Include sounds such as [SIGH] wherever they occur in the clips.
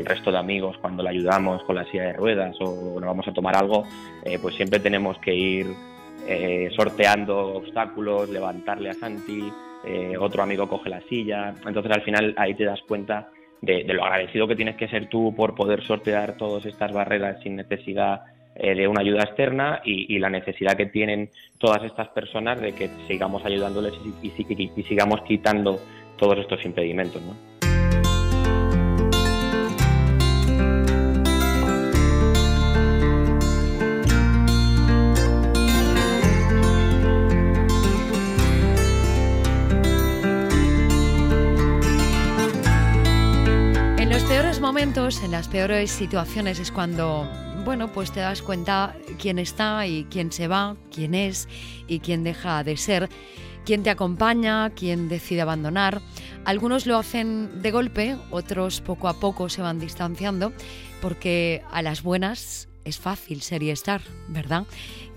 el resto de amigos cuando le ayudamos con la silla de ruedas o nos vamos a tomar algo, eh, pues siempre tenemos que ir eh, sorteando obstáculos, levantarle a Santi, eh, otro amigo coge la silla, entonces al final ahí te das cuenta de, lo agradecido que tienes que ser tú por poder sortear todas estas barreras sin necesidad de una ayuda externa y, la necesidad que tienen todas estas personas de que sigamos ayudándoles y, y, y sigamos quitando todos estos impedimentos. ¿no? En las peores situaciones es cuando, bueno, pues te das cuenta quién está y quién se va, quién es y quién deja de ser, quién te acompaña, quién decide abandonar. Algunos lo hacen de golpe, otros poco a poco se van distanciando, porque a las buenas es fácil ser y estar, ¿verdad?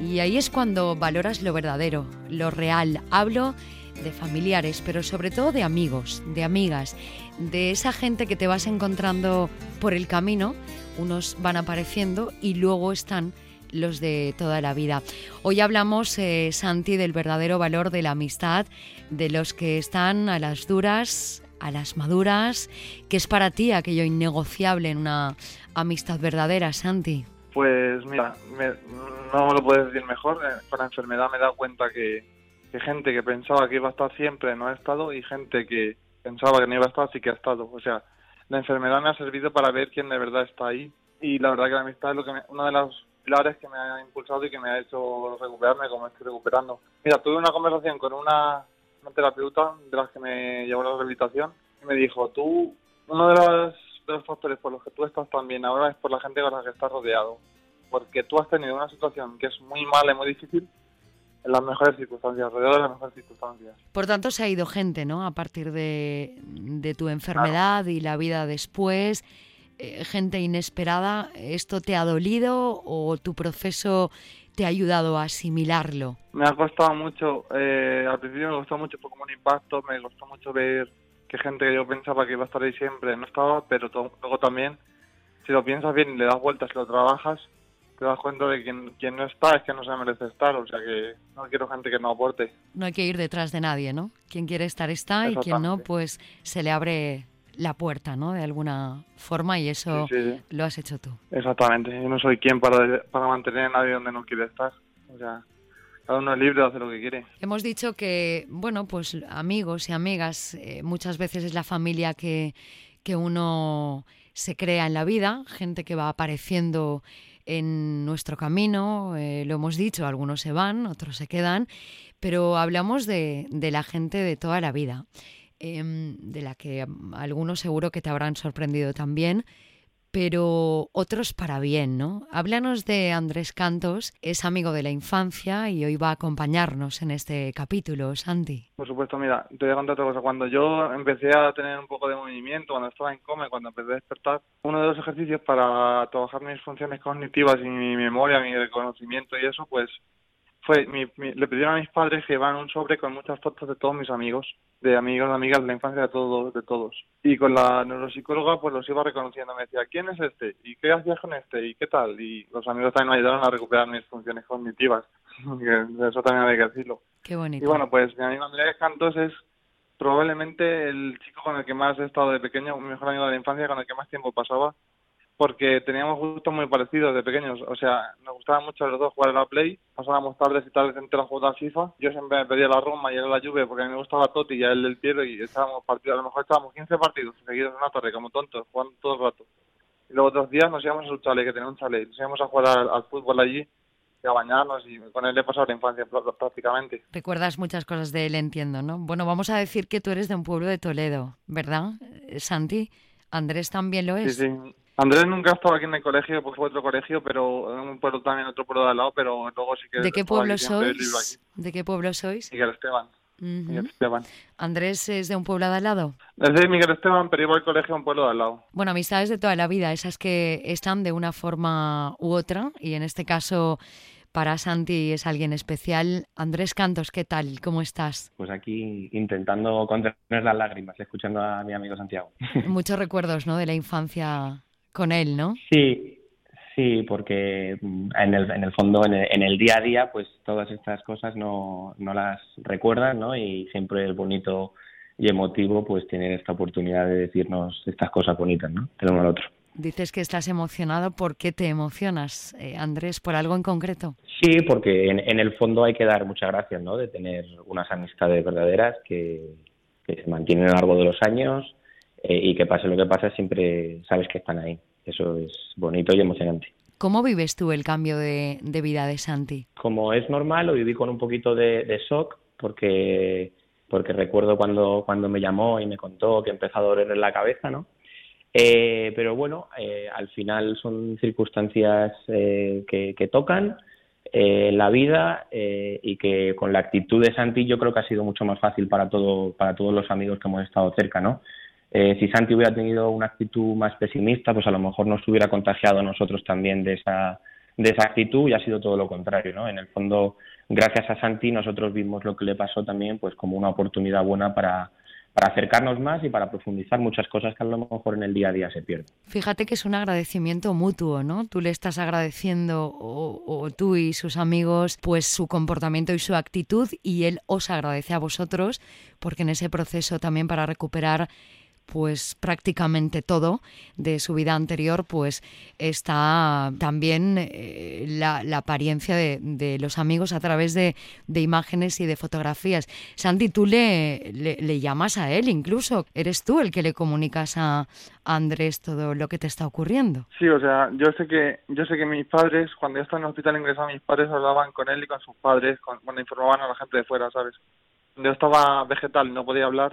Y ahí es cuando valoras lo verdadero, lo real. Hablo de familiares, pero sobre todo de amigos, de amigas, de esa gente que te vas encontrando por el camino, unos van apareciendo y luego están los de toda la vida. Hoy hablamos, eh, Santi, del verdadero valor de la amistad, de los que están a las duras, a las maduras, que es para ti aquello innegociable en una amistad verdadera, Santi. Pues mira, no me lo puedes decir mejor, eh, con la enfermedad me he dado cuenta que, que gente que pensaba que iba a estar siempre no ha estado y gente que pensaba que no iba a estar sí que ha estado. O sea, la enfermedad me ha servido para ver quién de verdad está ahí y la verdad que la amistad es lo que una de las pilares que me ha impulsado y que me ha hecho recuperarme como estoy recuperando. Mira, tuve una conversación con una, terapeuta de las que me llevó la rehabilitación y me dijo, tú, uno de los, de los factores por los que tú estás tan bien ahora es por la gente con la que estás rodeado. Porque tú has tenido una situación que es muy mala y muy difícil en las mejores circunstancias, alrededor de las mejores circunstancias. Por tanto, se ha ido gente, ¿no? A partir de, tu enfermedad y la vida después, eh, gente inesperada. ¿Esto te ha dolido o tu proceso te ha ayudado a asimilarlo? Me ha costado mucho, eh, al principio me costó mucho, fue como un impacto, me costó mucho ver que gente que yo pensaba que iba a estar ahí siempre no estaba, pero luego también, si lo piensas bien y le das vueltas lo trabajas, te das cuenta de que quien, no está es que no se merece estar, o sea que no quiero gente que no aporte. No hay que ir detrás de nadie, ¿no? Quien quiere estar está y quien no, pues se le abre la puerta, ¿no? De alguna forma y eso lo has hecho tú. Exactamente, yo no soy quien para, para mantener a nadie donde no quiere estar, o sea... Cada uno es libre de hacer lo que quiere. Hemos dicho que, bueno, pues amigos y amigas, eh, muchas veces es la familia que, que uno se crea en la vida, gente que va apareciendo en nuestro camino, eh, lo hemos dicho, algunos se van, otros se quedan, pero hablamos de, de la gente de toda la vida, em, de la que algunos seguro que te habrán sorprendido también, pero otros para bien, ¿no? Háblanos de Andrés Cantos, es amigo de la infancia y hoy va a acompañarnos en este capítulo, Santi. Por supuesto, mira, te voy a contar otra cosa. Cuando yo empecé a tener un poco de movimiento, cuando estaba en coma, cuando empecé a despertar, uno de los ejercicios para trabajar mis funciones cognitivas y mi memoria, mi reconocimiento y eso, pues fue, le pidieron a mis padres que llevaran un sobre con muchas fotos de todos mis amigos, de amigos, amigas de la infancia de todos, de todos. Y con la neuropsicóloga pues los iba reconociendo, me decía, ¿quién es este? ¿Y qué hacías con este? ¿Y qué tal? Y los amigos también me ayudaron a recuperar mis funciones cognitivas, [LAUGHS] eso también hay que decirlo. Qué bonito. Y bueno, pues mi amigo Andrés Cantos es probablemente el chico con el que más he estado de pequeño, mi mejor amigo de la infancia, con el que más tiempo pasaba porque teníamos gustos muy parecidos de pequeños. O sea, nos gustaba mucho los dos jugar a la Play, pasábamos tardes y tardes enteras jugando a FIFA. Yo siempre me pedía la Roma y era la lluvia porque a mí me gustaba Totti y a él el Piero y estábamos partidos, a lo mejor estábamos 15 partidos seguidos en una torre como tontos, jugando todo el rato. Y luego otros días nos íbamos a su chale, que tenía un chale, nos íbamos a jugar al, fútbol allí y a bañarnos y con él he pasado la infancia prácticamente. Recuerdas muchas cosas de él, entiendo, ¿no? Bueno, vamos a decir que tú eres de un pueblo de Toledo, ¿verdad, Santi? Andrés también lo es. Sí, sí. Andrés nunca ha estado aquí en el colegio, pues fue otro colegio, pero en un pueblo también, otro pueblo de al lado, pero luego sí que... ¿De qué pueblo sois? ¿De qué pueblo sois? Miguel Esteban. Miguel Esteban. ¿Andrés es de un pueblo de al lado? Es de Miguel Esteban, pero iba al colegio a un pueblo de al lado. Bueno, amistades de toda la vida, esas que están de una forma u otra, y en este caso para Santi es alguien especial. Andrés Cantos, ¿qué tal? ¿Cómo estás? Pues aquí intentando contener las lágrimas, escuchando a mi amigo Santiago. Muchos recuerdos, ¿no? De la infancia con él, ¿no? Sí, sí, porque mm, en el, en el fondo, en el, en el día a día, pues todas estas cosas no, no las recuerdas, ¿no? Y siempre es bonito y emotivo pues tener esta oportunidad de decirnos estas cosas bonitas, ¿no? El uno al otro. Dices que estás emocionado. ¿Por qué te emocionas, eh, Andrés? ¿Por algo en concreto? Sí, porque en, en, el fondo hay que dar muchas gracias, ¿no? De tener unas amistades verdaderas que, que se mantienen a lo largo de los años eh, y que pase lo que pase siempre sabes que están ahí. Eso es bonito y emocionante. ¿Cómo vives tú el cambio de, de vida de Santi? Como es normal, lo viví con un poquito de, de shock porque porque recuerdo cuando, cuando me llamó y me contó que empezó a doler en la cabeza, ¿no? Eh, pero bueno, eh, al final son circunstancias eh, que, que, tocan eh, la vida eh, y que con la actitud de Santi yo creo que ha sido mucho más fácil para, todo, para todos los amigos que hemos estado cerca, ¿no? Eh, si Santi hubiera tenido una actitud más pesimista, pues a lo mejor nos hubiera contagiado a nosotros también de esa, de esa actitud y ha sido todo lo contrario, ¿no? En el fondo, gracias a Santi, nosotros vimos lo que le pasó también pues como una oportunidad buena para, para acercarnos más y para profundizar muchas cosas que a lo mejor en el día a día se pierden. Fíjate que es un agradecimiento mutuo, ¿no? Tú le estás agradeciendo, o, o, tú y sus amigos, pues su comportamiento y su actitud, y él os agradece a vosotros, porque en ese proceso también para recuperar pues prácticamente todo de su vida anterior, pues está también eh, la, la, apariencia de, de, los amigos a través de, de, imágenes y de fotografías. Santi, tú le, le, llamas a él incluso, eres tú el que le comunicas a, Andrés todo lo que te está ocurriendo. Sí, o sea, yo sé que yo sé que mis padres, cuando yo estaba en el hospital ingresado, mis padres hablaban con él y con sus padres, cuando informaban a la gente de fuera, ¿sabes? Yo estaba vegetal no podía hablar,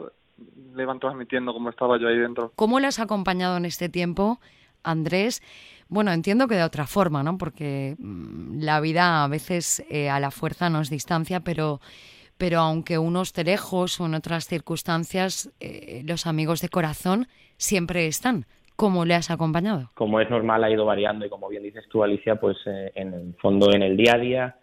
le iban transmitiendo cómo estaba yo ahí dentro. ¿Cómo le has acompañado en este tiempo, Andrés? Bueno, entiendo que de otra forma, ¿no? Porque la vida a veces eh, a la fuerza nos distancia, pero, pero aunque uno esté lejos o en otras circunstancias, eh, los amigos de corazón siempre están. ¿Cómo le has acompañado? Como es normal, ha ido variando y como bien dices tú, Alicia, pues eh, en el fondo, en el día a día,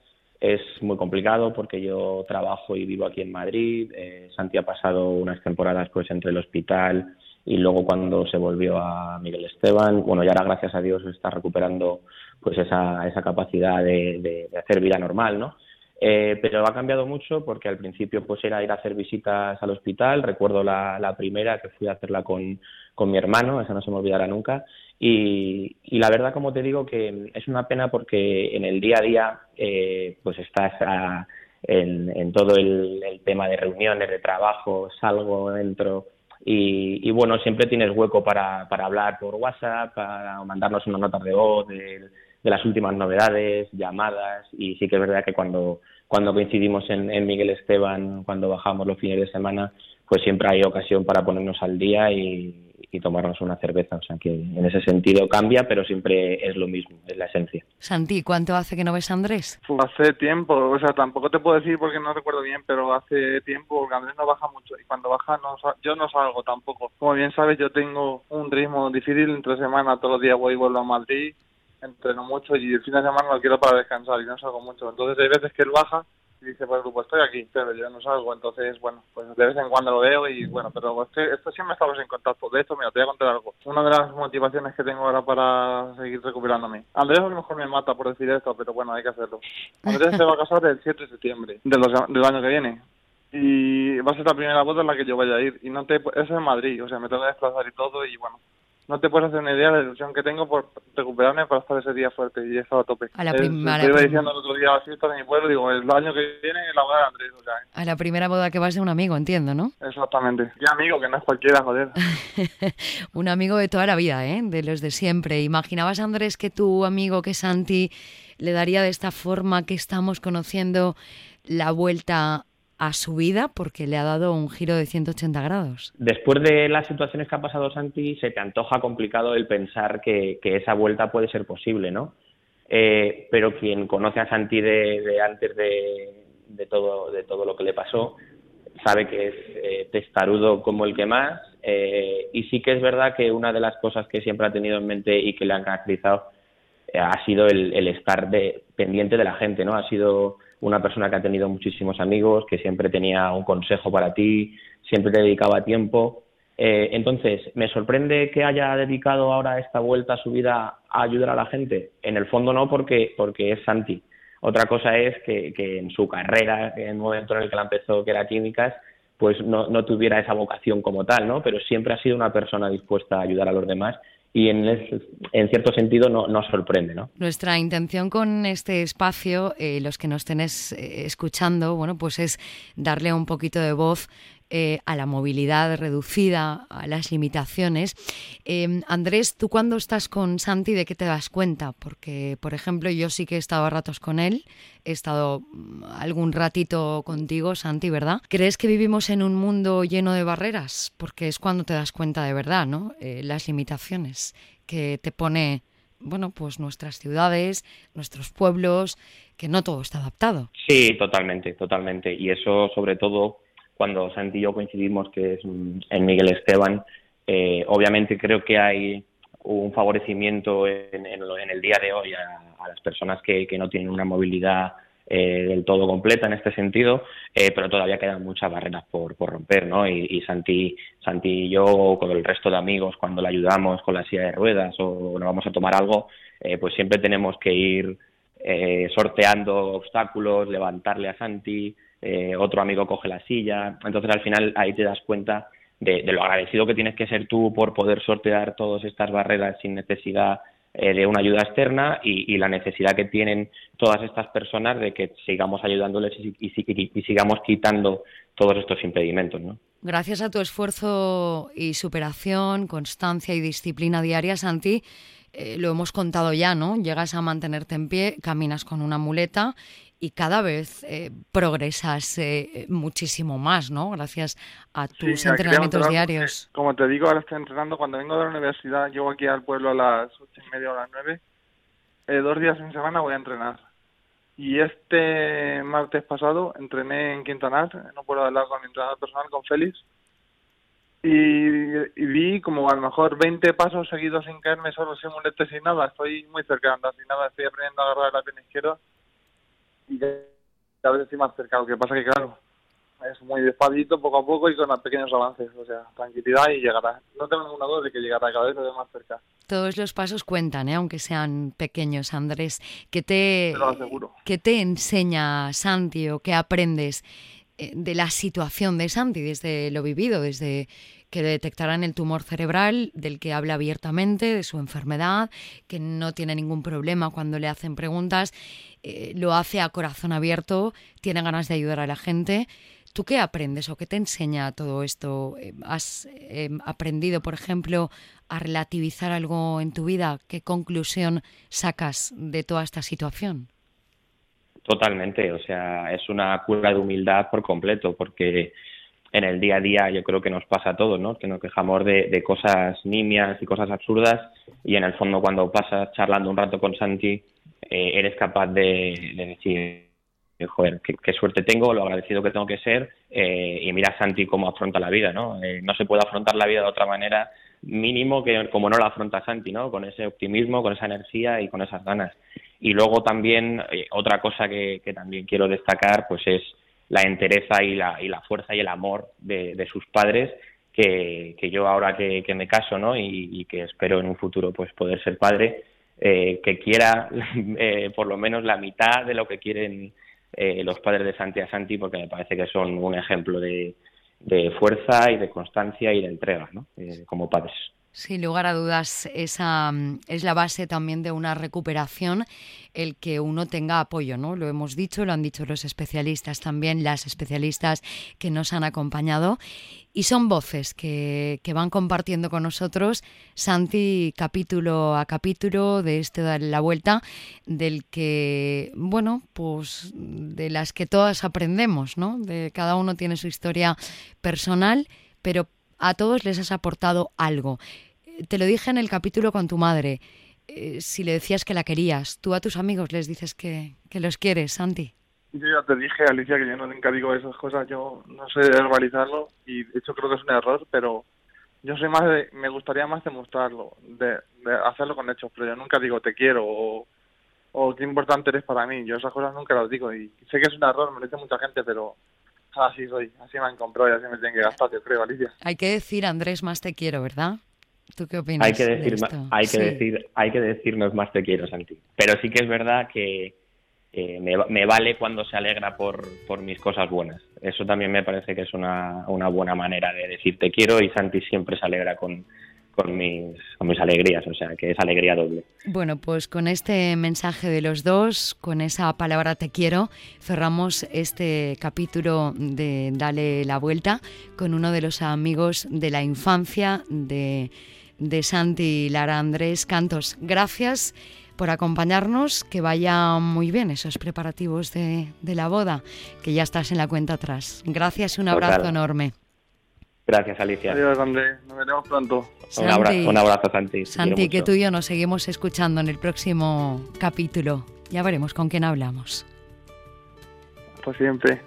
es muy complicado porque yo trabajo y vivo aquí en Madrid. Eh, Santi ha pasado unas temporadas pues entre el hospital y luego cuando se volvió a Miguel Esteban, bueno, ya ahora gracias a Dios está recuperando pues esa, esa capacidad de, de, de hacer vida normal, ¿no? Eh, pero ha cambiado mucho porque al principio pues era ir a hacer visitas al hospital. Recuerdo la, la primera que fui a hacerla con, con mi hermano, esa no se me olvidará nunca. Y, y, la verdad, como te digo, que es una pena porque en el día a día eh, pues estás a, en, todo el, tema de reuniones, de trabajo, salgo, entro. Y, y bueno, siempre tienes hueco para, para hablar por WhatsApp, para mandarnos unas notas de voz de, de las últimas novedades, llamadas. Y sí que es verdad que cuando, cuando coincidimos en, en Miguel Esteban, cuando bajamos los fines de semana, pues siempre hay ocasión para ponernos al día y, y tomarnos una cerveza. O sea que en ese sentido cambia, pero siempre es lo mismo, es la esencia. Santi, ¿cuánto hace que no ves a Andrés? Pues hace tiempo, o sea, tampoco te puedo decir porque no recuerdo bien, pero hace tiempo porque Andrés no baja mucho y cuando baja no, yo no salgo tampoco. Como bien sabes, yo tengo un ritmo difícil, entre semana todos los días voy y vuelvo a Madrid, entreno mucho y el fin de semana lo quiero para descansar y no salgo mucho. Entonces hay veces que él baja dice, pues, pues estoy aquí, pero yo no salgo, entonces, bueno, pues de vez en cuando lo veo y bueno, pero estoy, esto siempre estamos en contacto. De esto, mira, te voy a contar algo. Una de las motivaciones que tengo ahora para seguir recuperándome. Andrés a lo mejor me mata por decir esto, pero bueno, hay que hacerlo. Andrés se va a casar el 7 de septiembre del año que viene. Y va a ser la primera boda en la que yo vaya a ir. Y no te, eso es en Madrid, o sea, me tengo que desplazar y todo y bueno, no te puedes hacer una idea de la ilusión que tengo por recuperarme para estar ese día fuerte y he estado a tope. A la primera. Iba diciendo el otro día a la fiesta de mi pueblo, digo, el año que viene la boda de Andrés. O sea, ¿eh? A la primera boda que vas de un amigo, entiendo, ¿no? Exactamente. Qué amigo, que no es cualquiera, joder. [LAUGHS] un amigo de toda la vida, ¿eh? De los de siempre. ¿Imaginabas, Andrés, que tu amigo, que Santi, le daría de esta forma que estamos conociendo la vuelta a su vida porque le ha dado un giro de 180 grados. Después de las situaciones que ha pasado Santi, se te antoja complicado el pensar que, esa vuelta puede ser posible, ¿no? Eh, pero quien conoce a Santi de, antes de, todo, de todo lo que le pasó sabe que es eh, testarudo como el que más eh, y sí que es verdad que una de las cosas que siempre ha tenido en mente y que le han caracterizado ha sido el, estar pendiente de la gente, ¿no? Ha sido una persona que ha tenido muchísimos amigos, que siempre tenía un consejo para ti, siempre te dedicaba tiempo Eh, entonces, ¿me sorprende que haya dedicado ahora esta vuelta a su vida a ayudar a la gente? En el fondo no, porque, porque es Santi. Otra cosa es que, que en su carrera, en el momento en el que la empezó, que era químicas, pues no, no tuviera esa vocación como tal, ¿no? Pero siempre ha sido una persona dispuesta a ayudar a los demás y en, en cierto sentido no, nos sorprende. ¿no? Nuestra intención con este espacio, eh, los que nos estéis eh, escuchando, bueno, pues es darle un poquito de voz eh, a la movilidad reducida, a las limitaciones. Em, Andrés, ¿tú cuando estás con Santi de qué te das cuenta? Porque, por ejemplo, yo sí que he estado a ratos con él, he estado mm, algún ratito contigo, Santi, ¿verdad? ¿Crees que vivimos en un mundo lleno de barreras? Porque es cuando te das cuenta de verdad, ¿no? Eh, las limitaciones que te pone bueno, pues nuestras ciudades, nuestros pueblos, que no todo está adaptado. Sí, totalmente, totalmente. Y eso, sobre todo, cuando Santi y yo coincidimos, que es en Miguel Esteban, eh, obviamente creo que hay un favorecimiento en, el día de hoy a, las personas que, no tienen una movilidad eh, del todo completa en este sentido, eh, pero todavía quedan muchas barreras por, romper, ¿no? Y, Santi, Santi y yo, con el resto de amigos, cuando le ayudamos con la silla de ruedas o nos vamos a tomar algo, pues siempre tenemos que ir sorteando obstáculos, levantarle a Santi, eh, otro amigo coge la silla. Entonces al final ahí te das cuenta de, lo agradecido que tienes que ser tú por poder sortear todas estas barreras sin necesidad eh, de una ayuda externa y, la necesidad que tienen todas estas personas de que sigamos ayudándoles y, sigamos quitando todos estos impedimentos. ¿no? Gracias a tu esfuerzo y superación, constancia y disciplina diaria, Santi, eh, lo hemos contado ya, ¿no? Llegas a mantenerte en pie, caminas con una muleta y cada vez eh, progresas eh, muchísimo más, ¿no? Gracias a tus entrenamientos diarios. Como te digo, ahora estoy entrenando. Cuando vengo de la universidad, llego aquí al pueblo a las ocho y media o a las nueve. Eh, dos días en semana voy a entrenar. Y este martes pasado entrené en Quintanar, no puedo hablar con mi entrenador personal, con Félix. Y, y, vi como a lo mejor 20 pasos seguidos sin caerme solo sin muletes sin nada. Estoy muy cerca de andar sin nada. Estoy aprendiendo a agarrar la pierna izquierda y a veces estoy más cerca. Lo que pasa que, claro, es muy despacito, poco a poco y con pequeños avances. O sea, tranquilidad y llegará. No tengo ninguna duda de que llegará cada vez más cerca. Todos los pasos cuentan, ¿eh? aunque sean pequeños, Andrés. ¿Qué te, ¿qué te enseña Santi o qué aprendes eh, de la situación de Santi desde lo vivido, desde que detectarán el tumor cerebral, del que habla abiertamente, de su enfermedad, que no tiene ningún problema cuando le hacen preguntas, eh, lo hace a corazón abierto, tiene ganas de ayudar a la gente. ¿Tú qué aprendes o qué te enseña todo esto? Eh, ¿Has eh, aprendido, por ejemplo, a relativizar algo en tu vida? ¿Qué conclusión sacas de toda esta situación? Totalmente, o sea, es una cura de humildad por completo, porque en el día a día yo creo que nos pasa a todos, ¿no? Que nos quejamos de, cosas nimias y cosas absurdas y en el fondo cuando pasas charlando un rato con Santi eh, eres capaz de, decir, joder, qué, suerte tengo, lo agradecido que tengo que ser eh, y mira Santi cómo afronta la vida, ¿no? Eh, no se puede afrontar la vida de otra manera mínimo que como no la afronta Santi, ¿no? Con ese optimismo, con esa energía y con esas ganas. Y luego también otra cosa que también quiero destacar pues es la entereza y la, y la fuerza y el amor de, sus padres que, que, yo ahora que, me caso ¿no? Y, que espero en un futuro pues poder ser padre eh, que quiera [LAUGHS] eh, por lo menos la mitad de lo que quieren eh, los padres de Santi a Santi porque me parece que son un ejemplo de, de fuerza y de constancia y de entrega ¿no? como padres. Sin lugar a dudas, esa mm, es la base también de una recuperación, el que uno tenga apoyo, ¿no? Lo hemos dicho, lo han dicho los especialistas también, las especialistas que nos han acompañado. Y son voces que, que van compartiendo con nosotros, Santi, capítulo a capítulo de este Dar la Vuelta, del que, bueno, pues de las que todas aprendemos, ¿no? De cada uno tiene su historia personal, pero a todos les has aportado algo. Te lo dije en el capítulo con tu madre. Eh, si le decías que la querías, tú a tus amigos les dices que, los quieres, Santi. Yo ya te dije, Alicia, que yo nunca digo esas cosas, yo no sé verbalizarlo y de hecho creo que es un error, pero yo soy más de, me gustaría más demostrarlo, de, hacerlo con hechos, pero yo nunca digo te quiero o, o qué importante eres para mí, yo esas cosas nunca las digo y sé que es un error, me lo dice mucha gente, pero [LAUGHS] así soy, así me han comprado y así me tienen que gastar, yo creo, Alicia. Hay que decir, Andrés, más te quiero, ¿verdad? ¿Tú qué opinas? Hay que decir, hay que decir, hay que decirnos más te quiero, Santi. Pero sí que es verdad que me, me, vale cuando se alegra por, por, mis cosas buenas. Eso también me parece que es una, una buena manera de decir te quiero y Santi siempre se alegra con, con mis, con mis alegrías, o sea, que es alegría doble. Bueno, pues con este mensaje de los dos, con esa palabra te quiero, cerramos este capítulo de Dale la vuelta con uno de los amigos de la infancia de, de Santi Lara Andrés Cantos. Gracias por acompañarnos, que vaya muy bien esos preparativos de, de la boda, que ya estás en la cuenta atrás. Gracias un abrazo enorme. Gracias, Alicia. Adiós, André. Nos veremos pronto. un, abrazo, un abrazo, Santi. Santi, que tú y yo nos seguimos escuchando en el próximo capítulo. Ya veremos con quién hablamos. Pues siempre.